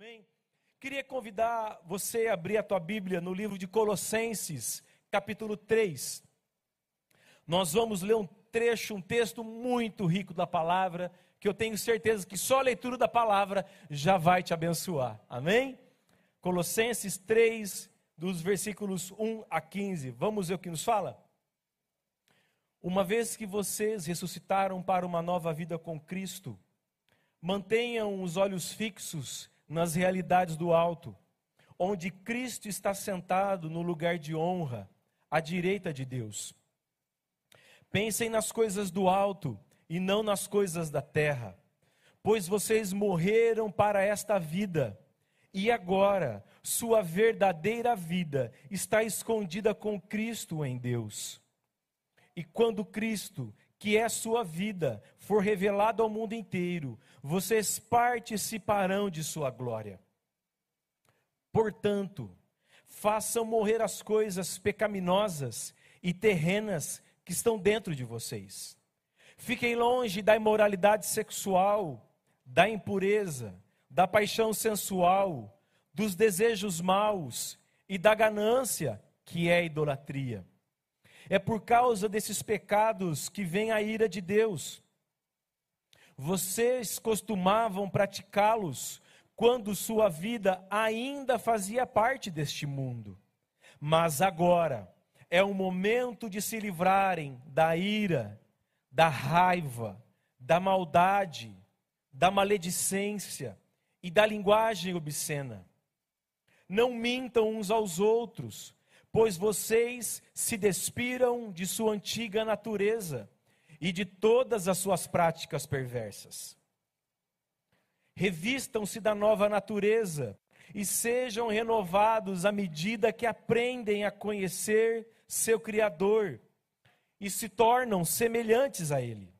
Amém? Queria convidar você a abrir a tua Bíblia no livro de Colossenses, capítulo 3. Nós vamos ler um trecho, um texto muito rico da palavra, que eu tenho certeza que só a leitura da palavra já vai te abençoar. Amém? Colossenses 3, dos versículos 1 a 15. Vamos ver o que nos fala? Uma vez que vocês ressuscitaram para uma nova vida com Cristo, mantenham os olhos fixos nas realidades do alto, onde Cristo está sentado no lugar de honra, à direita de Deus. Pensem nas coisas do alto e não nas coisas da terra, pois vocês morreram para esta vida, e agora sua verdadeira vida está escondida com Cristo em Deus. E quando Cristo, que é sua vida, for revelado ao mundo inteiro, vocês participarão de sua glória. Portanto, façam morrer as coisas pecaminosas e terrenas que estão dentro de vocês. Fiquem longe da imoralidade sexual, da impureza, da paixão sensual, dos desejos maus e da ganância, que é a idolatria. É por causa desses pecados que vem a ira de Deus. Vocês costumavam praticá-los quando sua vida ainda fazia parte deste mundo. Mas agora é o momento de se livrarem da ira, da raiva, da maldade, da maledicência e da linguagem obscena. Não mintam uns aos outros, pois vocês se despiram de sua antiga natureza e de todas as suas práticas perversas. Revistam-se da nova natureza e sejam renovados à medida que aprendem a conhecer seu Criador e se tornam semelhantes a Ele.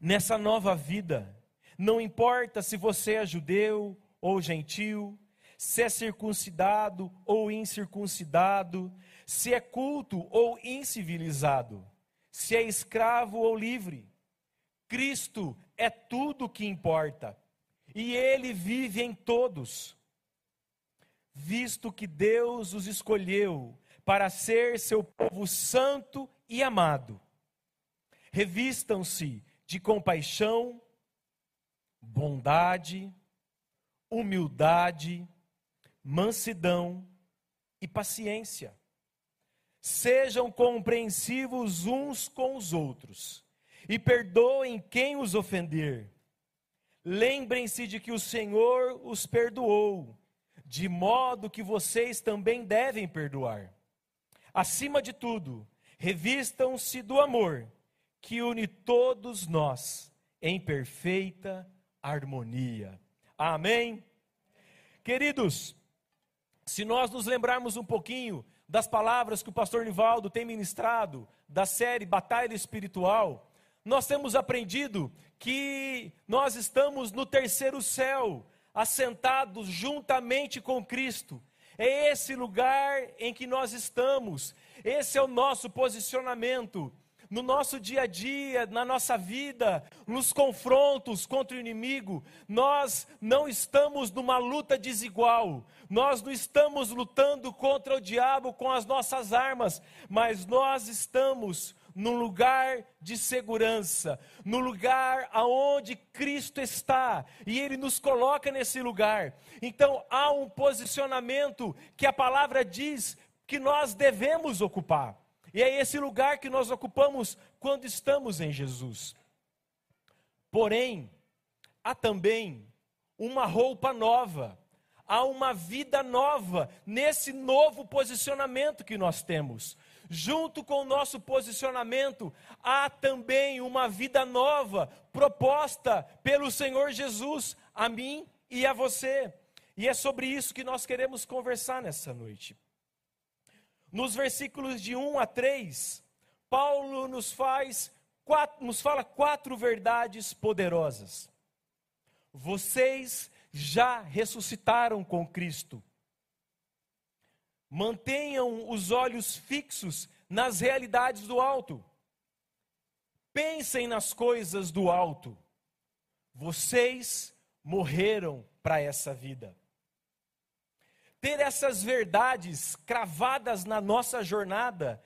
Nessa nova vida, não importa se você é judeu ou gentil, se é circuncidado ou incircuncidado, se é culto ou incivilizado se é escravo ou livre. Cristo é tudo o que importa. E ele vive em todos. Visto que Deus os escolheu para ser seu povo santo e amado. Revistam-se de compaixão, bondade, humildade, mansidão e paciência Sejam compreensivos uns com os outros e perdoem quem os ofender. Lembrem-se de que o Senhor os perdoou, de modo que vocês também devem perdoar. Acima de tudo, revistam-se do amor, que une todos nós em perfeita harmonia. Amém? Queridos, se nós nos lembrarmos um pouquinho das palavras que o pastor Nivaldo tem ministrado, da série Batalha Espiritual, nós temos aprendido que nós estamos no terceiro céu, assentados juntamente com Cristo. É esse lugar em que nós estamos, esse é o nosso posicionamento no nosso dia a dia, na nossa vida, nos confrontos contra o inimigo, nós não estamos numa luta desigual, nós não estamos lutando contra o diabo com as nossas armas, mas nós estamos num lugar de segurança, no lugar aonde Cristo está, e ele nos coloca nesse lugar. Então há um posicionamento que a palavra diz que nós devemos ocupar. E é esse lugar que nós ocupamos quando estamos em Jesus. Porém, há também uma roupa nova, há uma vida nova nesse novo posicionamento que nós temos. Junto com o nosso posicionamento, há também uma vida nova proposta pelo Senhor Jesus a mim e a você. E é sobre isso que nós queremos conversar nessa noite. Nos versículos de 1 a 3, Paulo nos faz quatro, nos fala quatro verdades poderosas. Vocês já ressuscitaram com Cristo. Mantenham os olhos fixos nas realidades do alto. Pensem nas coisas do alto. Vocês morreram para essa vida. Ter essas verdades cravadas na nossa jornada,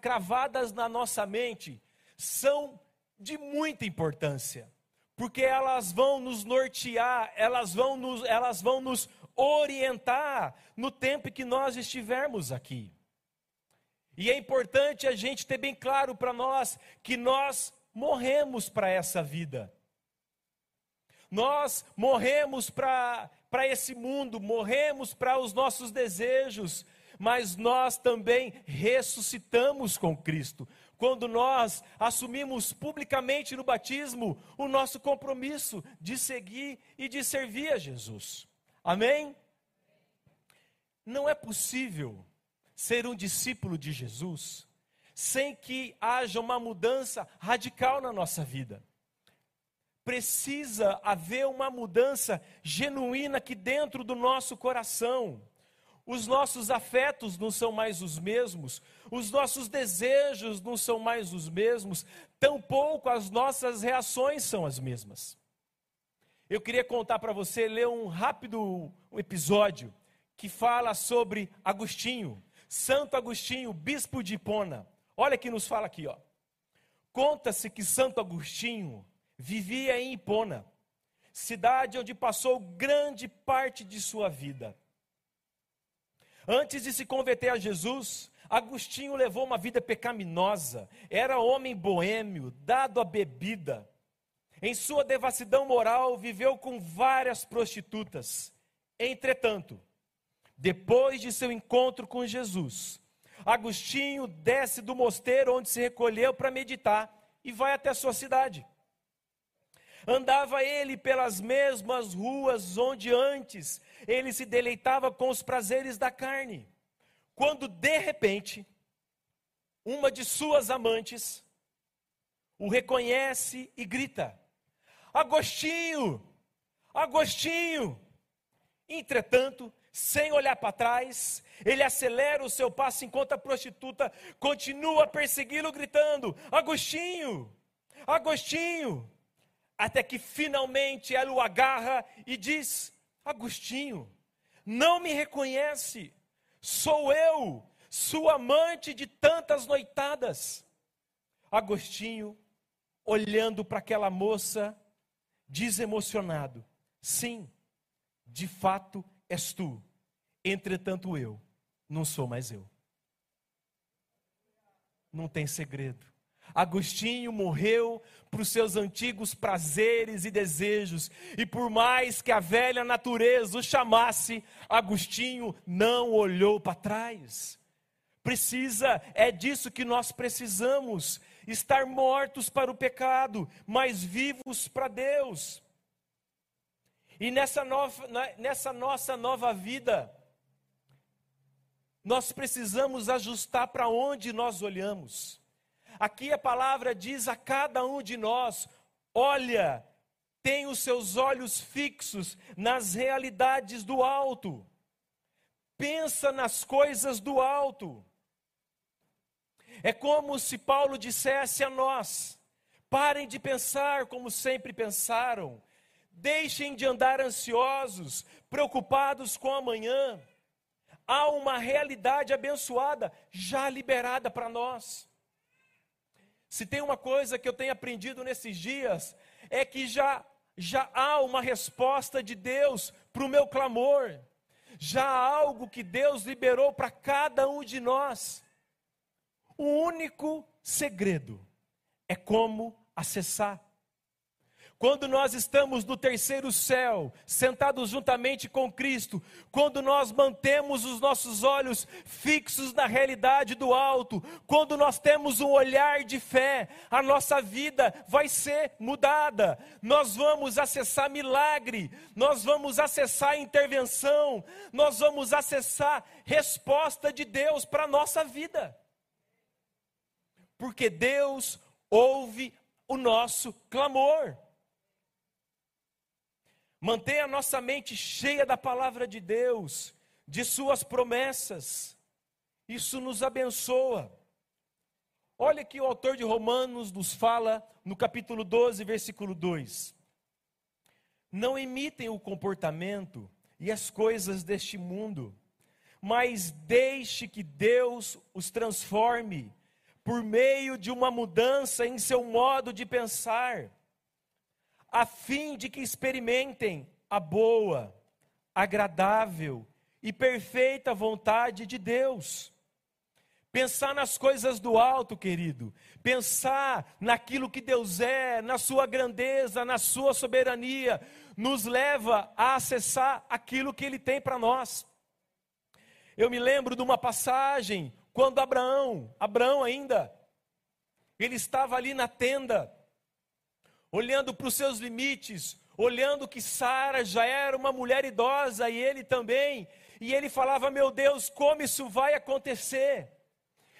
cravadas na nossa mente, são de muita importância, porque elas vão nos nortear, elas vão nos, elas vão nos orientar no tempo que nós estivermos aqui. E é importante a gente ter bem claro para nós que nós morremos para essa vida. Nós morremos para esse mundo, morremos para os nossos desejos, mas nós também ressuscitamos com Cristo. Quando nós assumimos publicamente no batismo o nosso compromisso de seguir e de servir a Jesus. Amém? Não é possível ser um discípulo de Jesus sem que haja uma mudança radical na nossa vida. Precisa haver uma mudança genuína aqui dentro do nosso coração. Os nossos afetos não são mais os mesmos, os nossos desejos não são mais os mesmos, tampouco as nossas reações são as mesmas. Eu queria contar para você, ler um rápido episódio que fala sobre Agostinho, Santo Agostinho, bispo de Hipona. Olha que nos fala aqui, ó. Conta-se que Santo Agostinho vivia em Hipona, cidade onde passou grande parte de sua vida. Antes de se converter a Jesus, Agostinho levou uma vida pecaminosa, era homem boêmio, dado à bebida. Em sua devassidão moral, viveu com várias prostitutas. Entretanto, depois de seu encontro com Jesus, Agostinho desce do mosteiro onde se recolheu para meditar e vai até sua cidade. Andava ele pelas mesmas ruas onde antes ele se deleitava com os prazeres da carne, quando de repente, uma de suas amantes o reconhece e grita: Agostinho, Agostinho! Entretanto, sem olhar para trás, ele acelera o seu passo enquanto a prostituta continua a persegui-lo, gritando: Agostinho, Agostinho! Até que finalmente ela o agarra e diz: Agostinho, não me reconhece, sou eu, sua amante de tantas noitadas. Agostinho, olhando para aquela moça, diz emocionado: Sim, de fato és tu, entretanto eu não sou mais eu. Não tem segredo. Agostinho morreu para os seus antigos prazeres e desejos, e por mais que a velha natureza o chamasse, Agostinho não olhou para trás. Precisa, é disso que nós precisamos, estar mortos para o pecado, mas vivos para Deus. E nessa, nova, nessa nossa nova vida, nós precisamos ajustar para onde nós olhamos. Aqui a palavra diz a cada um de nós: olha, tem os seus olhos fixos nas realidades do alto, pensa nas coisas do alto. É como se Paulo dissesse a nós: parem de pensar como sempre pensaram, Deixem de andar ansiosos, preocupados com amanhã. Há uma realidade abençoada já liberada para nós. Se tem uma coisa que eu tenho aprendido nesses dias, é que já, já há uma resposta de Deus para o meu clamor. Já há algo que Deus liberou para cada um de nós. O único segredo é como acessar. Quando nós estamos no terceiro céu, sentados juntamente com Cristo, quando nós mantemos os nossos olhos fixos na realidade do alto, quando nós temos um olhar de fé, a nossa vida vai ser mudada. Nós vamos acessar milagre, nós vamos acessar intervenção, nós vamos acessar resposta de Deus para a nossa vida. Porque Deus ouve o nosso clamor. Mantenha a nossa mente cheia da palavra de Deus, de Suas promessas. Isso nos abençoa. Olha que o autor de Romanos nos fala no capítulo 12, versículo 2. Não imitem o comportamento e as coisas deste mundo, mas deixe que Deus os transforme por meio de uma mudança em seu modo de pensar, a fim de que experimentem a boa, agradável e perfeita vontade de Deus. Pensar nas coisas do alto, querido. Pensar naquilo que Deus é, na sua grandeza, na sua soberania, nos leva a acessar aquilo que Ele tem para nós. Eu me lembro de uma passagem quando Abraão, Abraão ainda, ele estava ali na tenda, olhando para os seus limites, olhando que Sara já era uma mulher idosa e ele também, e ele falava: Meu Deus, como isso vai acontecer?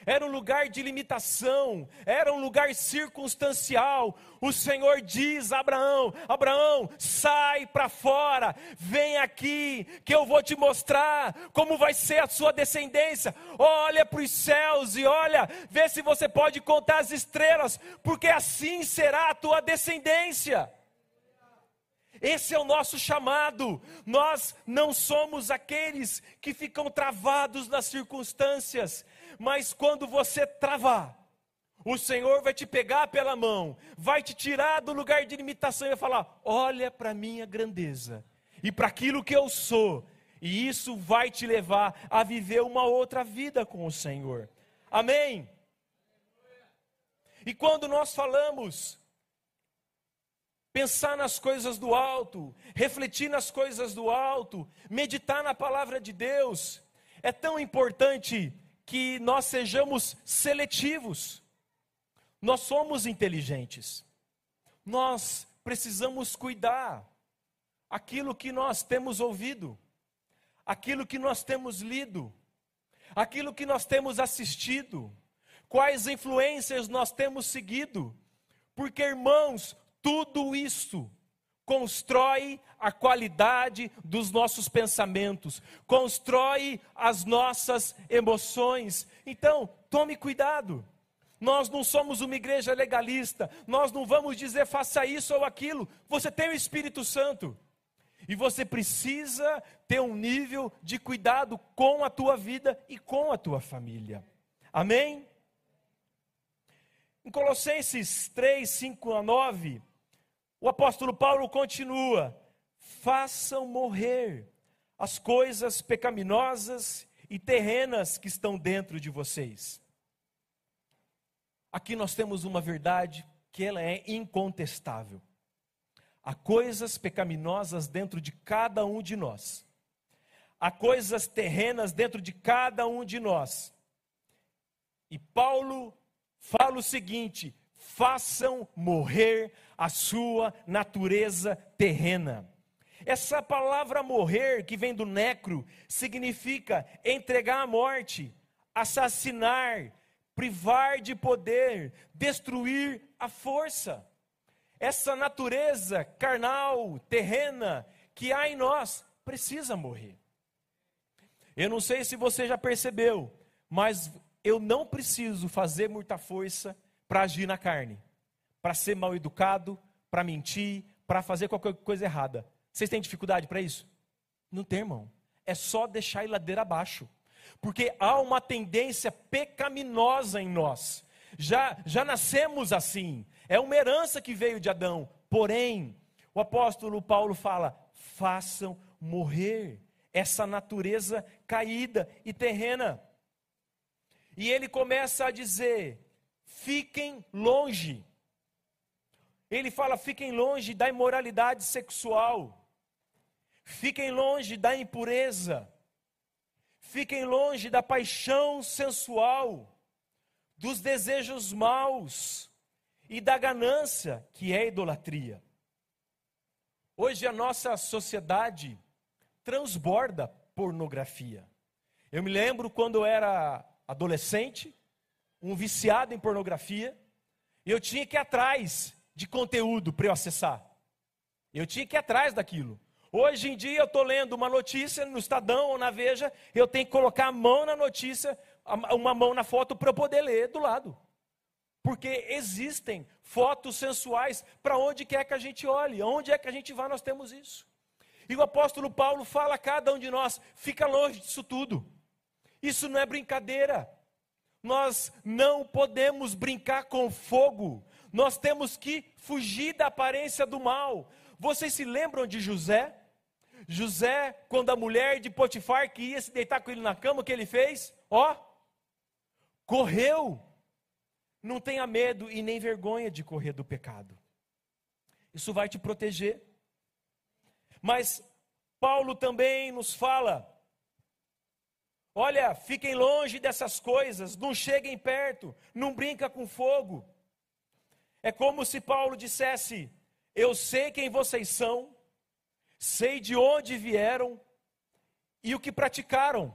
Era um lugar de limitação, era um lugar circunstancial. O Senhor diz a Abraão: Abraão, sai para fora, vem aqui, que eu vou te mostrar como vai ser a sua descendência. Olha para os céus e olha, vê se você pode contar as estrelas, porque assim será a tua descendência. Esse é o nosso chamado. Nós não somos aqueles que ficam travados nas circunstâncias, mas quando você travar, o Senhor vai te pegar pela mão, vai te tirar do lugar de limitação e vai falar: Olha para a minha grandeza e para aquilo que eu sou, e isso vai te levar a viver uma outra vida com o Senhor. Amém? E quando nós falamos pensar nas coisas do alto, refletir nas coisas do alto, meditar na palavra de Deus, é tão importante que nós sejamos seletivos. Nós somos inteligentes. Nós precisamos cuidar aquilo que nós temos ouvido, aquilo que nós temos lido, aquilo que nós temos assistido, quais influências nós temos seguido. Porque, irmãos, tudo isso constrói a qualidade dos nossos pensamentos, constrói as nossas emoções. Então, tome cuidado. Nós não somos uma igreja legalista, nós não vamos dizer faça isso ou aquilo. Você tem o Espírito Santo. E você precisa ter um nível de cuidado com a tua vida e com a tua família. Amém? Em Colossenses 3, 5 a 9, o apóstolo Paulo continua: façam morrer as coisas pecaminosas e terrenas que estão dentro de vocês. Aqui nós temos uma verdade que ela é incontestável. Há coisas pecaminosas dentro de cada um de nós. Há coisas terrenas dentro de cada um de nós. E Paulo fala o seguinte: façam morrer a sua natureza terrena. Essa palavra morrer, que vem do necro, significa entregar à morte, assassinar, privar de poder, destruir a força. Essa natureza carnal, terrena, que há em nós, precisa morrer. Eu não sei se você já percebeu, mas eu não preciso fazer muita força para agir na carne, para ser mal educado, para mentir, para fazer qualquer coisa errada. Vocês têm dificuldade para isso? Não tem, irmão. É só deixar a ladeira abaixo. Porque há uma tendência pecaminosa em nós. Já, já nascemos assim. É uma herança que veio de Adão. Porém, o apóstolo Paulo fala: façam morrer essa natureza caída e terrena. E ele começa a dizer: fiquem longe. Ele fala: fiquem longe da imoralidade sexual, fiquem longe da impureza, fiquem longe da paixão sensual, dos desejos maus e da ganância, que é idolatria. Hoje a nossa sociedade transborda pornografia. Eu me lembro quando eu era adolescente, um viciado em pornografia, e eu tinha que ir atrás de conteúdo para eu acessar. Eu tinha que ir atrás daquilo. Hoje em dia eu estou lendo uma notícia no Estadão ou na Veja, eu tenho que colocar a mão na notícia, uma mão na foto para eu poder ler do lado. Porque existem fotos sensuais para onde quer que a gente olhe, onde é que a gente vá, nós temos isso. E o apóstolo Paulo fala a cada um de nós: fica longe disso tudo. Isso não é brincadeira. Nós não podemos brincar com fogo. Nós temos que fugir da aparência do mal. Vocês se lembram de José? José, quando a mulher de Potifar que ia se deitar com ele na cama, o que ele fez? Ó, correu. Não tenha medo e nem vergonha de correr do pecado. Isso vai te proteger. Mas Paulo também nos fala: olha, fiquem longe dessas coisas, não cheguem perto, não brinca com fogo. É como se Paulo dissesse: Eu sei quem vocês são, sei de onde vieram e o que praticaram.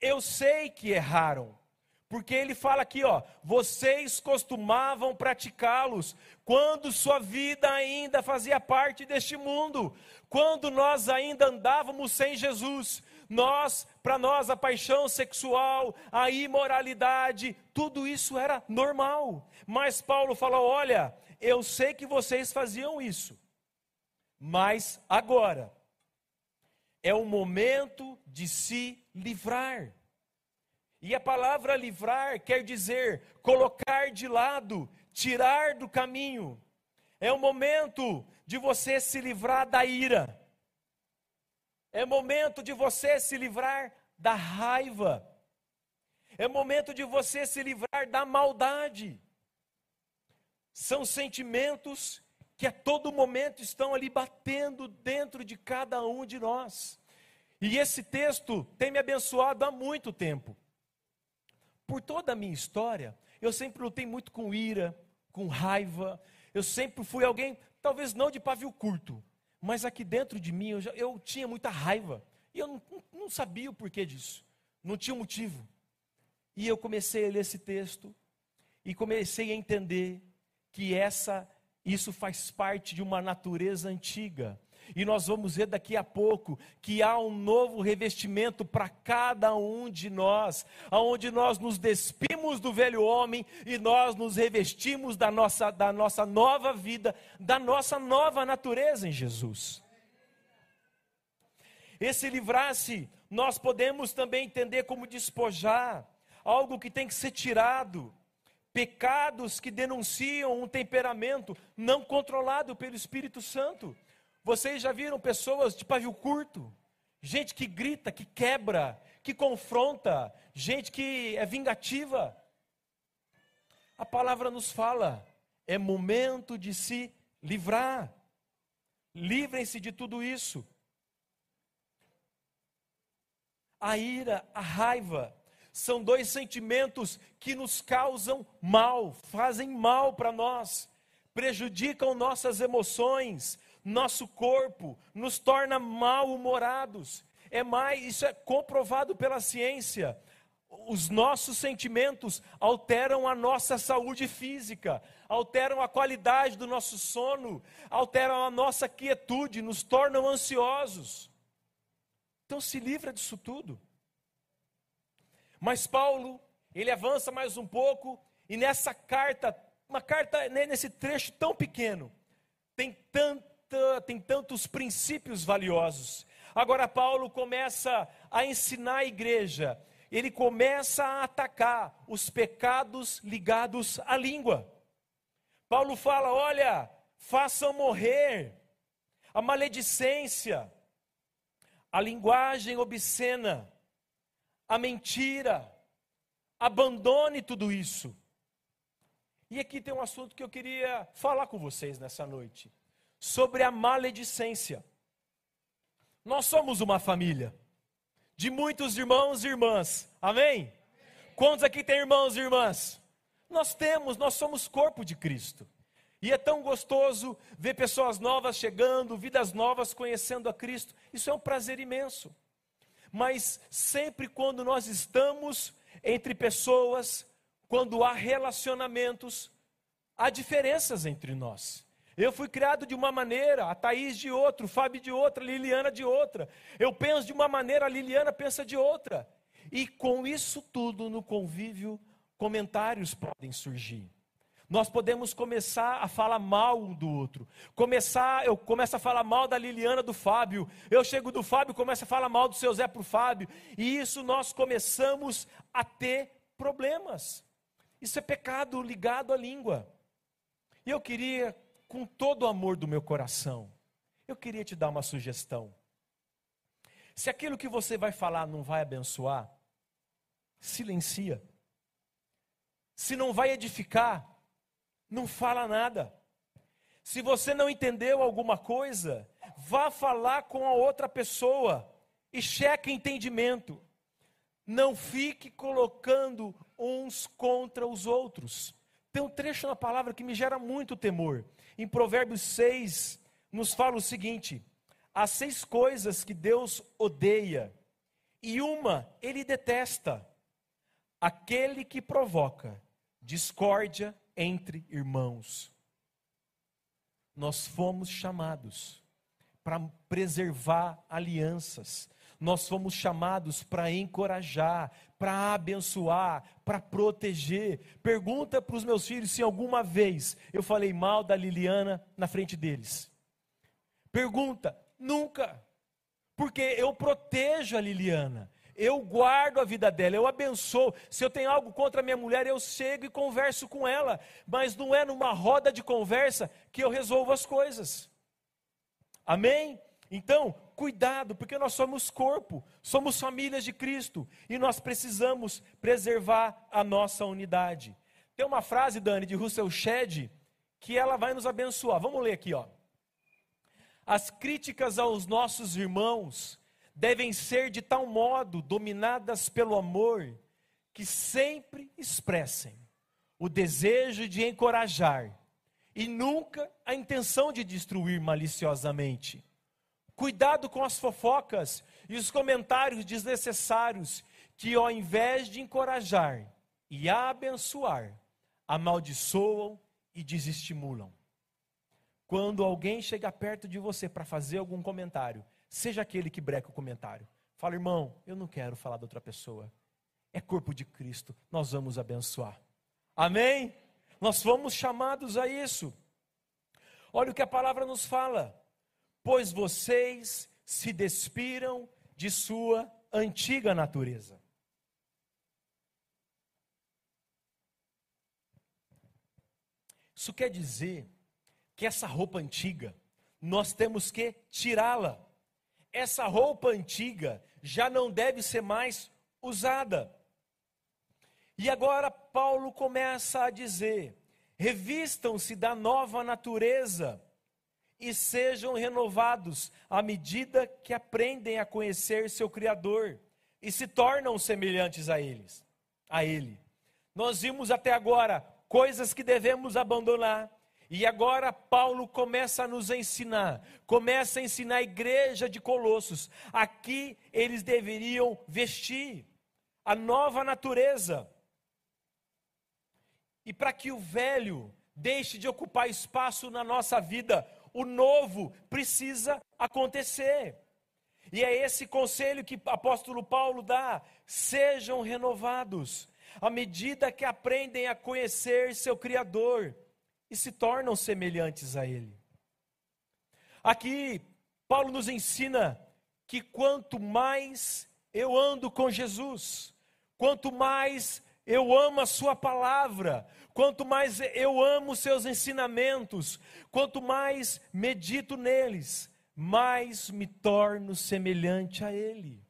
Eu sei que erraram. Porque ele fala aqui, ó, vocês costumavam praticá-los quando sua vida ainda fazia parte deste mundo, quando nós ainda andávamos sem Jesus. Nós, para nós, a paixão sexual, a imoralidade, tudo isso era normal. Mas Paulo fala: olha, eu sei que vocês faziam isso, mas agora é o momento de se livrar. E a palavra livrar quer dizer colocar de lado, tirar do caminho. É o momento de você se livrar da ira. É momento de você se livrar da raiva. É momento de você se livrar da maldade. São sentimentos que a todo momento estão ali batendo dentro de cada um de nós. E esse texto tem me abençoado há muito tempo. Por toda a minha história, eu sempre lutei muito com ira, com raiva. Eu sempre fui alguém, talvez não de pavio curto, mas aqui dentro de mim eu, já, eu tinha muita raiva. E eu não, não sabia o porquê disso. Não tinha motivo. E eu comecei a ler esse texto e comecei a entender que essa isso faz parte de uma natureza antiga. E nós vamos ver daqui a pouco que há um novo revestimento para cada um de nós, aonde nós nos despimos do velho homem e nós nos revestimos da nossa, da nossa nova vida, da nossa nova natureza em Jesus. Esse livrar-se, nós podemos também entender como despojar, algo que tem que ser tirado pecados que denunciam um temperamento não controlado pelo Espírito Santo. Vocês já viram pessoas de pavio curto? Gente que grita, que quebra, que confronta, gente que é vingativa. A palavra nos fala, é momento de se livrar. Livrem-se de tudo isso. A ira, a raiva, são dois sentimentos que nos causam mal, fazem mal para nós, prejudicam nossas emoções, nosso corpo, nos torna mal-humorados. É mais, isso é comprovado pela ciência. Os nossos sentimentos alteram a nossa saúde física, alteram a qualidade do nosso sono, alteram a nossa quietude, nos tornam ansiosos. Então se livra disso tudo. Mas Paulo, ele avança mais um pouco e nessa carta, uma carta né, nesse trecho tão pequeno, tem, tanta, tem tantos princípios valiosos. Agora Paulo começa a ensinar a igreja, ele começa a atacar os pecados ligados à língua. Paulo fala: olha, façam morrer a maledicência, a linguagem obscena, a mentira. Abandone tudo isso. E aqui tem um assunto que eu queria falar com vocês nessa noite, sobre a maledicência. Nós somos uma família de muitos irmãos e irmãs. Amém? Quantos aqui tem irmãos e irmãs? Nós temos, nós somos corpo de Cristo. E é tão gostoso ver pessoas novas chegando, vidas novas conhecendo a Cristo. Isso é um prazer imenso mas sempre quando nós estamos entre pessoas, quando há relacionamentos, há diferenças entre nós. Eu fui criado de uma maneira, a Thaís de outra, o Fábio de outra, a Liliana de outra. Eu penso de uma maneira, a Liliana pensa de outra. E com isso tudo no convívio, comentários podem surgir. Nós podemos começar a falar mal um do outro. Começar, eu começo a falar mal da Liliana do Fábio. Eu chego do Fábio, começo a falar mal do seu Zé para o Fábio. E isso nós começamos a ter problemas. Isso é pecado ligado à língua. E eu queria, com todo o amor do meu coração, eu queria te dar uma sugestão. Se aquilo que você vai falar não vai abençoar, silencia. Se não vai edificar, não fala nada. Se você não entendeu alguma coisa, vá falar com a outra pessoa e cheque entendimento. Não fique colocando uns contra os outros. Tem um trecho na palavra que me gera muito temor. Em Provérbios 6, nos fala o seguinte: há seis coisas que Deus odeia, e uma ele detesta: aquele que provoca discórdia entre irmãos. Nós fomos chamados para preservar alianças, nós fomos chamados para encorajar, para abençoar, para proteger. Pergunta para os meus filhos se alguma vez eu falei mal da Liliana na frente deles. Pergunta, nunca. Porque eu protejo a Liliana, eu guardo a vida dela, eu abençoo. Se eu tenho algo contra a minha mulher, eu chego e converso com ela, mas não é numa roda de conversa que eu resolvo as coisas. Amém? Então, cuidado, porque nós somos corpo, somos famílias de Cristo e nós precisamos preservar a nossa unidade. Tem uma frase, Dani, de Russell Shedd, que ela vai nos abençoar. Vamos ler aqui, ó. As críticas aos nossos irmãos devem ser de tal modo dominadas pelo amor que sempre expressem o desejo de encorajar e nunca a intenção de destruir maliciosamente. Cuidado com as fofocas e os comentários desnecessários que, ao invés de encorajar e abençoar, amaldiçoam e desestimulam. Quando alguém chega perto de você para fazer algum comentário, seja aquele que breca o comentário. Fala, irmão, eu não quero falar da outra pessoa. É corpo de Cristo, nós vamos abençoar. Amém? Nós fomos chamados a isso. Olha o que a palavra nos fala. Pois vocês se despiram de sua antiga natureza. Isso quer dizer que essa roupa antiga, nós temos que tirá-la essa roupa antiga já não deve ser mais usada. E agora Paulo começa a dizer: revistam-se da nova natureza e sejam renovados à medida que aprendem a conhecer seu Criador e se tornam semelhantes a eles, a ele. Nós vimos até agora coisas que devemos abandonar, e agora Paulo começa a nos ensinar, começa a ensinar a igreja de Colossos. Aqui eles deveriam vestir a nova natureza. E para que o velho deixe de ocupar espaço na nossa vida, o novo precisa acontecer. E é esse conselho que o apóstolo Paulo dá: sejam renovados, à medida que aprendem a conhecer seu Criador e se tornam semelhantes a Ele. Aqui, Paulo nos ensina que quanto mais eu ando com Jesus, quanto mais eu amo a Sua palavra, quanto mais eu amo seus ensinamentos, quanto mais medito neles, mais me torno semelhante a Ele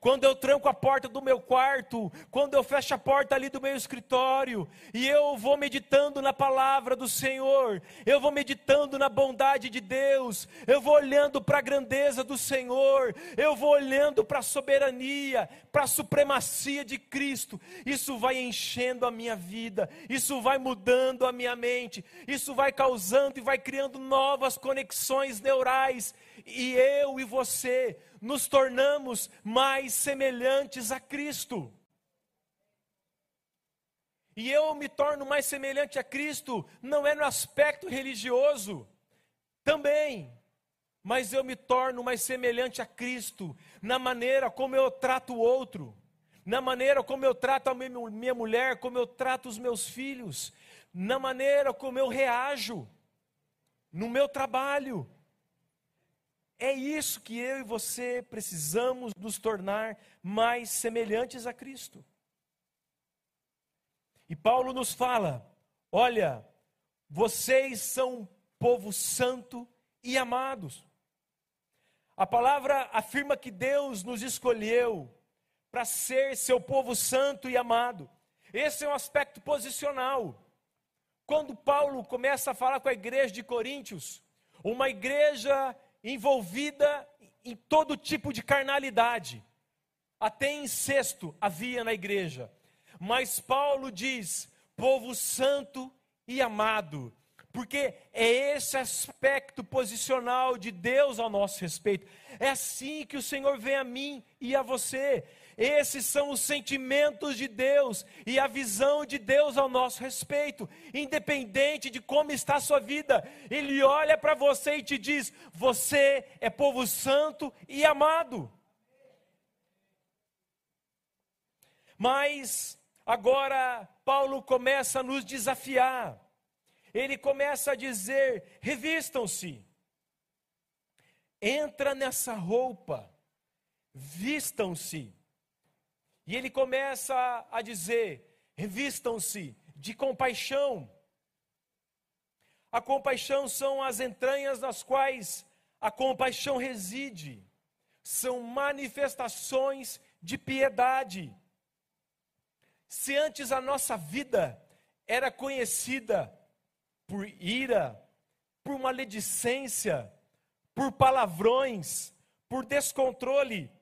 quando eu tranco a porta do meu quarto, quando eu fecho a porta ali do meu escritório, e eu vou meditando na palavra do Senhor, eu vou meditando na bondade de Deus, eu vou olhando para a grandeza do Senhor, eu vou olhando para a soberania, para a supremacia de Cristo, isso vai enchendo a minha vida, isso vai mudando a minha mente, isso vai causando e vai criando novas conexões neurais, e eu e você nos tornamos mais semelhantes a Cristo. E eu me torno mais semelhante a Cristo, não é no aspecto religioso, também, mas eu me torno mais semelhante a Cristo na maneira como eu trato o outro, na maneira como eu trato a minha mulher, como eu trato os meus filhos, na maneira como eu reajo no meu trabalho. É isso que eu e você precisamos nos tornar mais semelhantes a Cristo. E Paulo nos fala: olha, vocês são um povo santo e amados. A palavra afirma que Deus nos escolheu para ser seu povo santo e amado. Esse é um aspecto posicional. Quando Paulo começa a falar com a igreja de Coríntios, uma igreja envolvida em todo tipo de carnalidade, até incesto havia na igreja. Mas Paulo diz: povo santo e amado, porque é esse aspecto posicional de Deus ao nosso respeito. É assim que o Senhor vem a mim e a você. Esses são os sentimentos de Deus e a visão de Deus ao nosso respeito, independente de como está a sua vida. Ele olha para você e te diz: Você é povo santo e amado. Mas agora Paulo começa a nos desafiar. Ele começa a dizer: revistam-se. Entra nessa roupa, vistam-se. E ele começa a dizer: revistam-se de compaixão. A compaixão são as entranhas nas quais a compaixão reside. São manifestações de piedade. Se antes a nossa vida era conhecida por ira, por maledicência, por palavrões, por descontrole,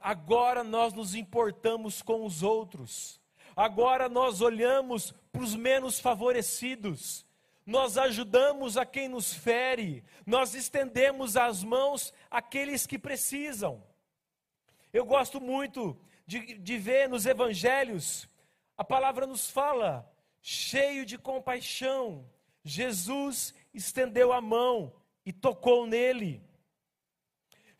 agora nós nos importamos com os outros, agora nós olhamos para os menos favorecidos, nós ajudamos a quem nos fere, nós estendemos as mãos àqueles que precisam. Eu gosto muito de, de ver nos evangelhos, a palavra nos fala, cheio de compaixão, Jesus estendeu a mão e tocou nele.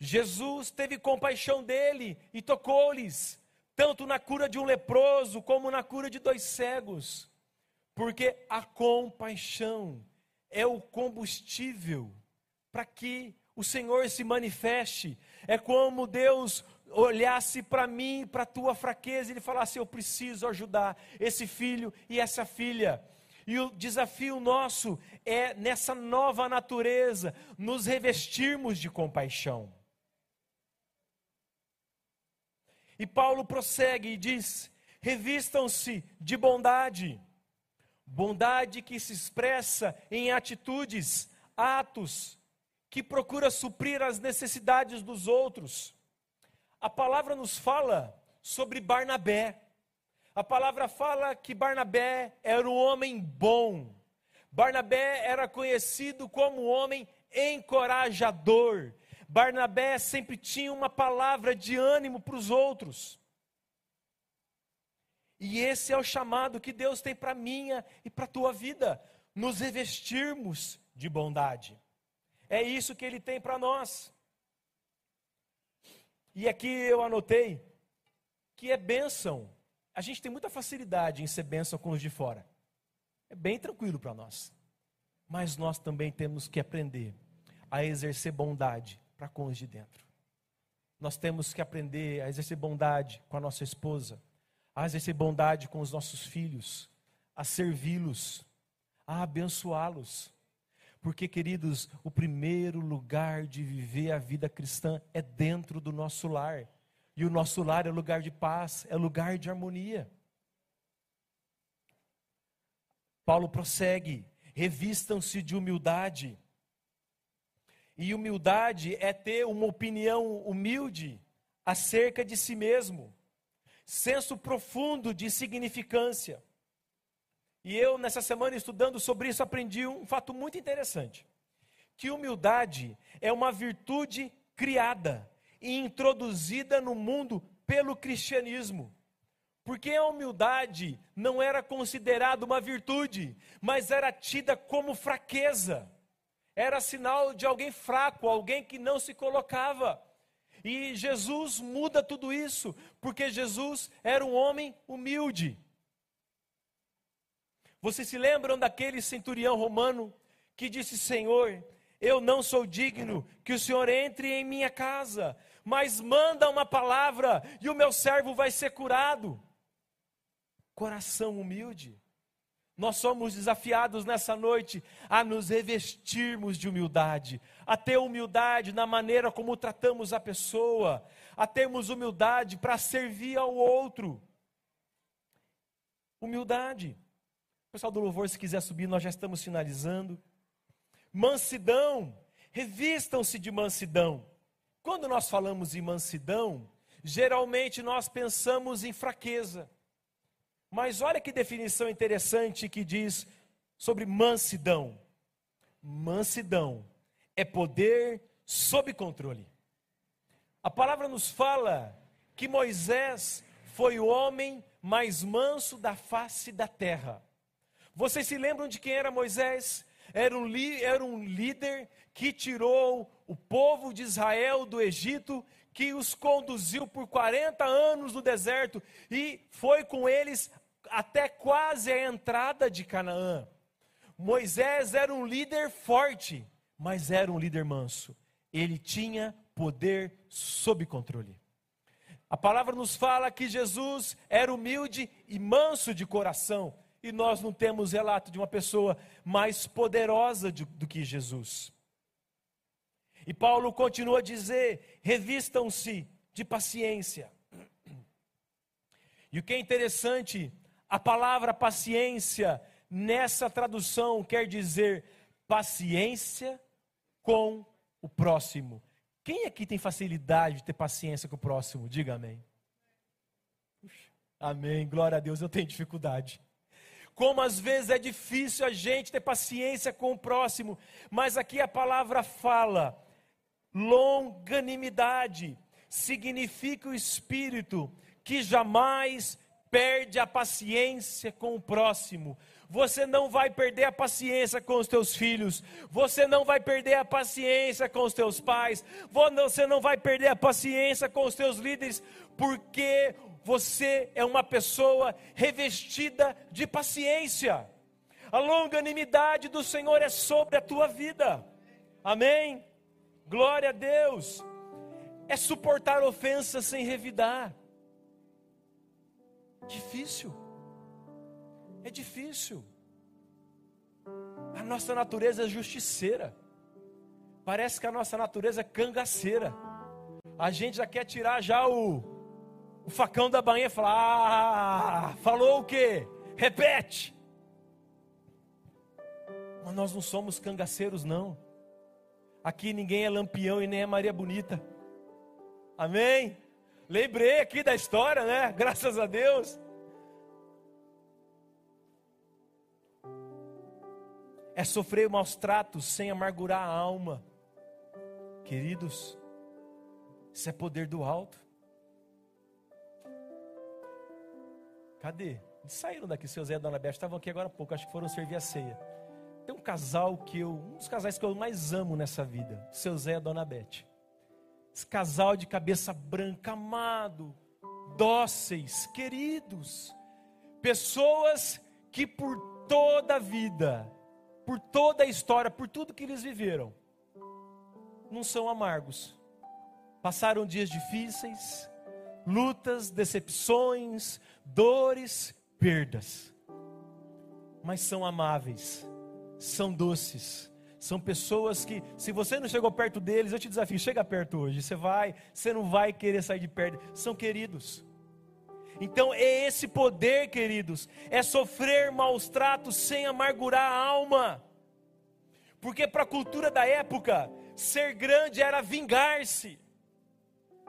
Jesus teve compaixão dele e tocou-lhes, tanto na cura de um leproso como na cura de dois cegos, porque a compaixão é o combustível para que o Senhor se manifeste. É como Deus olhasse para mim, para a tua fraqueza, e ele falasse: Eu preciso ajudar esse filho e essa filha. E o desafio nosso é, nessa nova natureza, nos revestirmos de compaixão. E Paulo prossegue e diz: revistam-se de bondade, bondade que se expressa em atitudes, atos, que procura suprir as necessidades dos outros. A palavra nos fala sobre Barnabé. A palavra fala que Barnabé era um homem bom. Barnabé era conhecido como um homem encorajador. Barnabé sempre tinha uma palavra de ânimo para os outros. E esse é o chamado que Deus tem para minha e para a tua vida, nos revestirmos de bondade. É isso que ele tem para nós. E aqui eu anotei que é bênção. A gente tem muita facilidade em ser bênção com os de fora. É bem tranquilo para nós. Mas nós também temos que aprender a exercer bondade para com os de dentro. Nós temos que aprender a exercer bondade com a nossa esposa, a exercer bondade com os nossos filhos, a servi-los, a abençoá-los. Porque, queridos, o primeiro lugar de viver a vida cristã é dentro do nosso lar. E o nosso lar é lugar de paz, é lugar de harmonia. Paulo prossegue: revistam-se de humildade e humildade é ter uma opinião humilde acerca de si mesmo, senso profundo de significância. E eu, nessa semana, estudando sobre isso, aprendi um fato muito interessante: que humildade é uma virtude criada e introduzida no mundo pelo cristianismo. Porque a humildade não era considerada uma virtude, mas era tida como fraqueza era sinal de alguém fraco, alguém que não se colocava. E Jesus muda tudo isso, porque Jesus era um homem humilde. Vocês se lembram daquele centurião romano que disse: Senhor, eu não sou digno que o Senhor entre em minha casa, mas manda uma palavra e o meu servo vai ser curado. Coração humilde. Nós somos desafiados nessa noite a nos revestirmos de humildade, a ter humildade na maneira como tratamos a pessoa, a termos humildade para servir ao outro. Humildade. Pessoal do louvor, se quiser subir, nós já estamos finalizando. Mansidão. Revistam-se de mansidão. Quando nós falamos em mansidão, geralmente nós pensamos em fraqueza. Mas olha que definição interessante que diz sobre mansidão. Mansidão é poder sob controle. A palavra nos fala que Moisés foi o homem mais manso da face da terra. Vocês se lembram de quem era Moisés? Era um, era um líder que tirou o povo de Israel do Egito, que os conduziu por 40 anos no deserto e foi com eles até quase a entrada de Canaã. Moisés era um líder forte, mas era um líder manso. Ele tinha poder sob controle. A palavra nos fala que Jesus era humilde e manso de coração, e nós não temos relato de uma pessoa mais poderosa de, do que Jesus. E Paulo continua a dizer: revistam-se de paciência. E o que é interessante a palavra paciência, nessa tradução, quer dizer paciência com o próximo. Quem aqui tem facilidade de ter paciência com o próximo? Diga amém. amém, glória a Deus, eu tenho dificuldade. Como às vezes é difícil a gente ter paciência com o próximo, mas aqui a palavra fala, longanimidade, significa o espírito que jamais perde a paciência com o próximo. Você não vai perder a paciência com os teus filhos. Você não vai perder a paciência com os teus pais. Você não vai perder a paciência com os teus líderes, porque você é uma pessoa revestida de paciência. A longanimidade do Senhor é sobre a tua vida. Amém? Glória a Deus. É suportar ofensas sem revidar. Difícil. É difícil. A nossa natureza é justiceira. Parece que a nossa natureza é cangaceira. A gente já quer tirar já o, o facão da bainha e falar: Ah, falou o quê? Repete. Mas nós não somos cangaceiros, não. Aqui ninguém é lampião e nem é Maria Bonita. Amém? Lembrei aqui da história, né? Graças a Deus. É sofrer maus tratos sem amargurar a alma. Queridos, isso é poder do alto. Cadê? Eles saíram daqui, seu Zé e Dona Beth estavam aqui agora há pouco, acho que foram servir a ceia. Tem um casal que eu, um dos casais que eu mais amo nessa vida, seu Zé e Dona Beth. Esse casal de cabeça branca, amado, dóceis, queridos, pessoas que por toda a vida, por toda a história, por tudo que eles viveram, não são amargos. Passaram dias difíceis, lutas, decepções, dores, perdas, mas são amáveis, são doces, são pessoas que, se você não chegou perto deles, eu te desafio, chega perto hoje. Você vai, você não vai querer sair de perto. São queridos. Então é esse poder, queridos, é sofrer maus tratos sem amargurar a alma. Porque para a cultura da época, ser grande era vingar-se.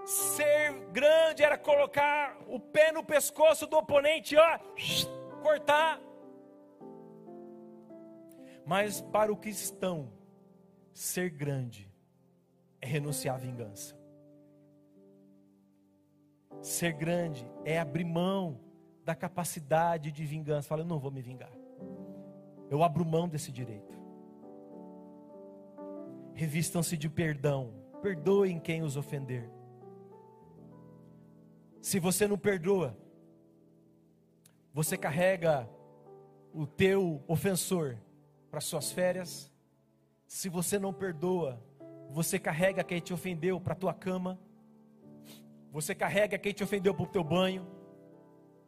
Ser grande era colocar o pé no pescoço do oponente, ó, cortar. Mas para o cristão, ser grande é renunciar à vingança. Ser grande é abrir mão da capacidade de vingança. Fala, eu não vou me vingar. Eu abro mão desse direito. Revistam-se de perdão. Perdoem quem os ofender. Se você não perdoa, você carrega o teu ofensor para suas férias. Se você não perdoa, você carrega quem te ofendeu para tua cama. Você carrega quem te ofendeu para o teu banho.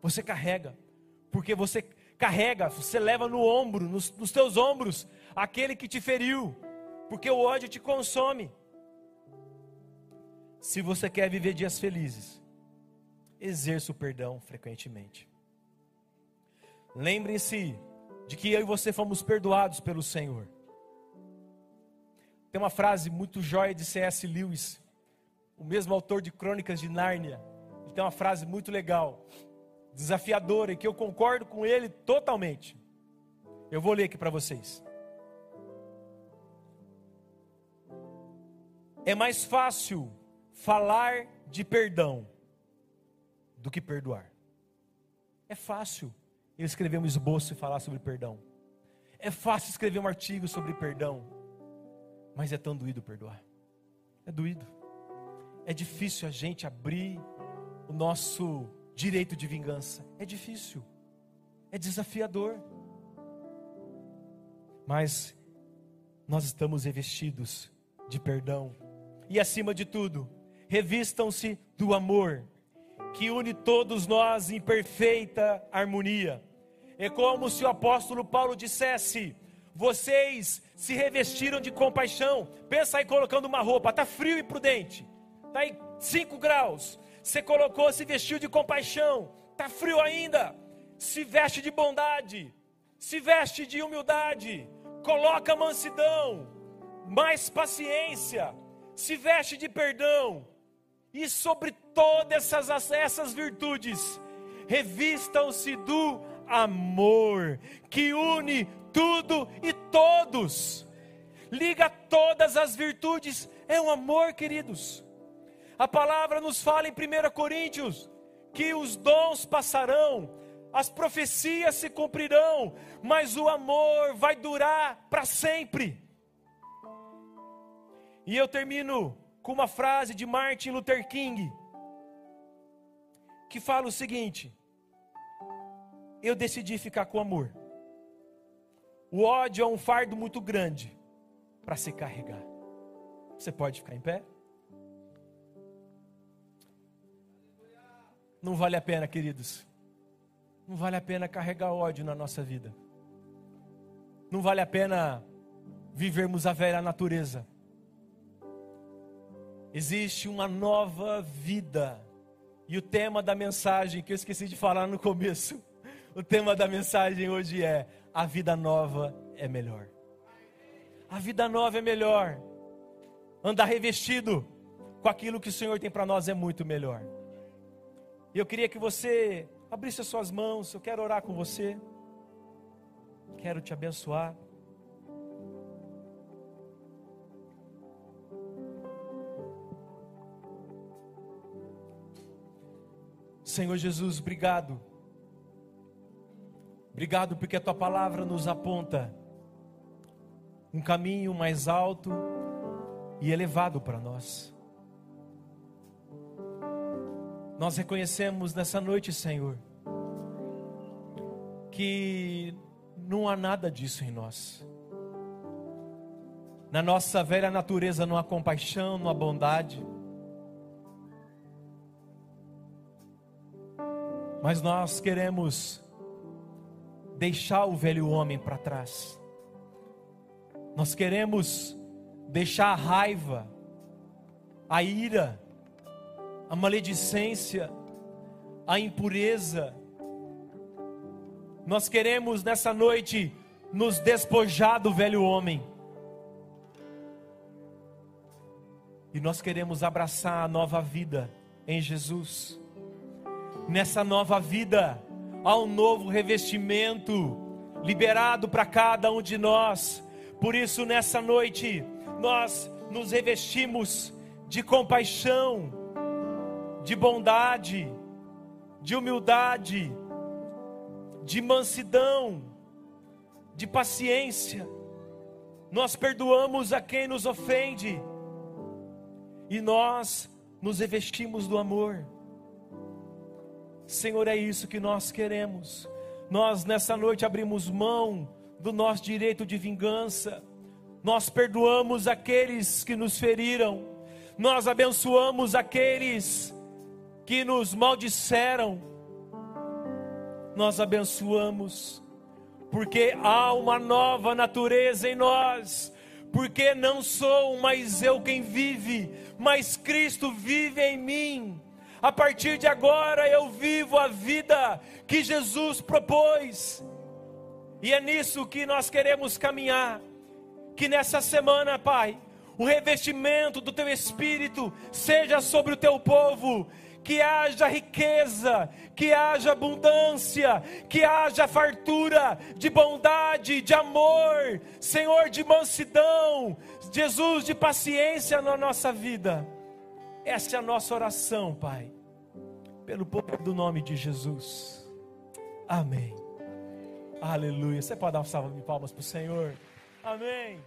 Você carrega, porque você carrega, você leva no ombro, nos, nos teus ombros, aquele que te feriu, porque o ódio te consome. Se você quer viver dias felizes, exerça o perdão frequentemente. Lembrem-se de que eu e você fomos perdoados pelo Senhor. Tem uma frase muito jóia de C.S. Lewis, o mesmo autor de Crônicas de Nárnia. Ele tem uma frase muito legal desafiadora e que eu concordo com ele totalmente. Eu vou ler aqui para vocês. É mais fácil falar de perdão do que perdoar. É fácil eu escrever um esboço e falar sobre perdão. É fácil escrever um artigo sobre perdão. Mas é tão doído perdoar. É doído. É difícil a gente abrir o nosso direito de vingança. É difícil, é desafiador. Mas nós estamos revestidos de perdão. E acima de tudo, revistam-se do amor, que une todos nós em perfeita harmonia. É como se o apóstolo Paulo dissesse: vocês se revestiram de compaixão. Pensa aí colocando uma roupa, está frio e prudente, está aí 5 graus. Você colocou, se vestiu de compaixão. Está frio ainda. Se veste de bondade. Se veste de humildade. Coloca mansidão. Mais paciência. Se veste de perdão. E sobre todas essas, essas virtudes, revistam-se do amor, que une tudo e todos. Liga todas as virtudes. É um amor, queridos. A palavra nos fala em 1 Coríntios que os dons passarão, as profecias se cumprirão, mas o amor vai durar para sempre. E eu termino com uma frase de Martin Luther King, que fala o seguinte: Eu decidi ficar com amor. O ódio é um fardo muito grande para se carregar. Você pode ficar em pé? Não vale a pena, queridos. Não vale a pena carregar ódio na nossa vida. Não vale a pena vivermos a velha natureza. Existe uma nova vida. E o tema da mensagem que eu esqueci de falar no começo, o tema da mensagem hoje é: a vida nova é melhor. A vida nova é melhor. Andar revestido com aquilo que o Senhor tem para nós é muito melhor. E eu queria que você abrisse as suas mãos, eu quero orar com você. Quero te abençoar. Senhor Jesus, obrigado. Obrigado porque a tua palavra nos aponta um caminho mais alto e elevado para nós. Nós reconhecemos nessa noite, Senhor, que não há nada disso em nós. Na nossa velha natureza não há compaixão, não há bondade. Mas nós queremos deixar o velho homem para trás. Nós queremos deixar a raiva, a ira, a maledicência, a impureza. Nós queremos nessa noite nos despojar do velho homem. E nós queremos abraçar a nova vida em Jesus. Nessa nova vida, há um novo revestimento liberado para cada um de nós. Por isso, nessa noite, nós nos revestimos de compaixão, de bondade, de humildade, de mansidão, de paciência. Nós perdoamos a quem nos ofende e nós nos revestimos do amor. Senhor, é isso que nós queremos. Nós nessa noite abrimos mão do nosso direito de vingança. Nós perdoamos aqueles que nos feriram. Nós abençoamos aqueles que nos maldisseram. Nós abençoamos, porque há uma nova natureza em nós. Porque não sou mais eu quem vive, mas Cristo vive em mim. A partir de agora eu vivo a vida que Jesus propôs. E é nisso que nós queremos caminhar. Que nessa semana, Pai, o revestimento do teu espírito seja sobre o teu povo, que haja riqueza, que haja abundância, que haja fartura de bondade, de amor, Senhor, de mansidão, Jesus, de paciência na nossa vida. Essa é a nossa oração, Pai, pelo poder do nome de Jesus. Amém. Aleluia. Você pode dar uma salva de palmas para o Senhor? Amém.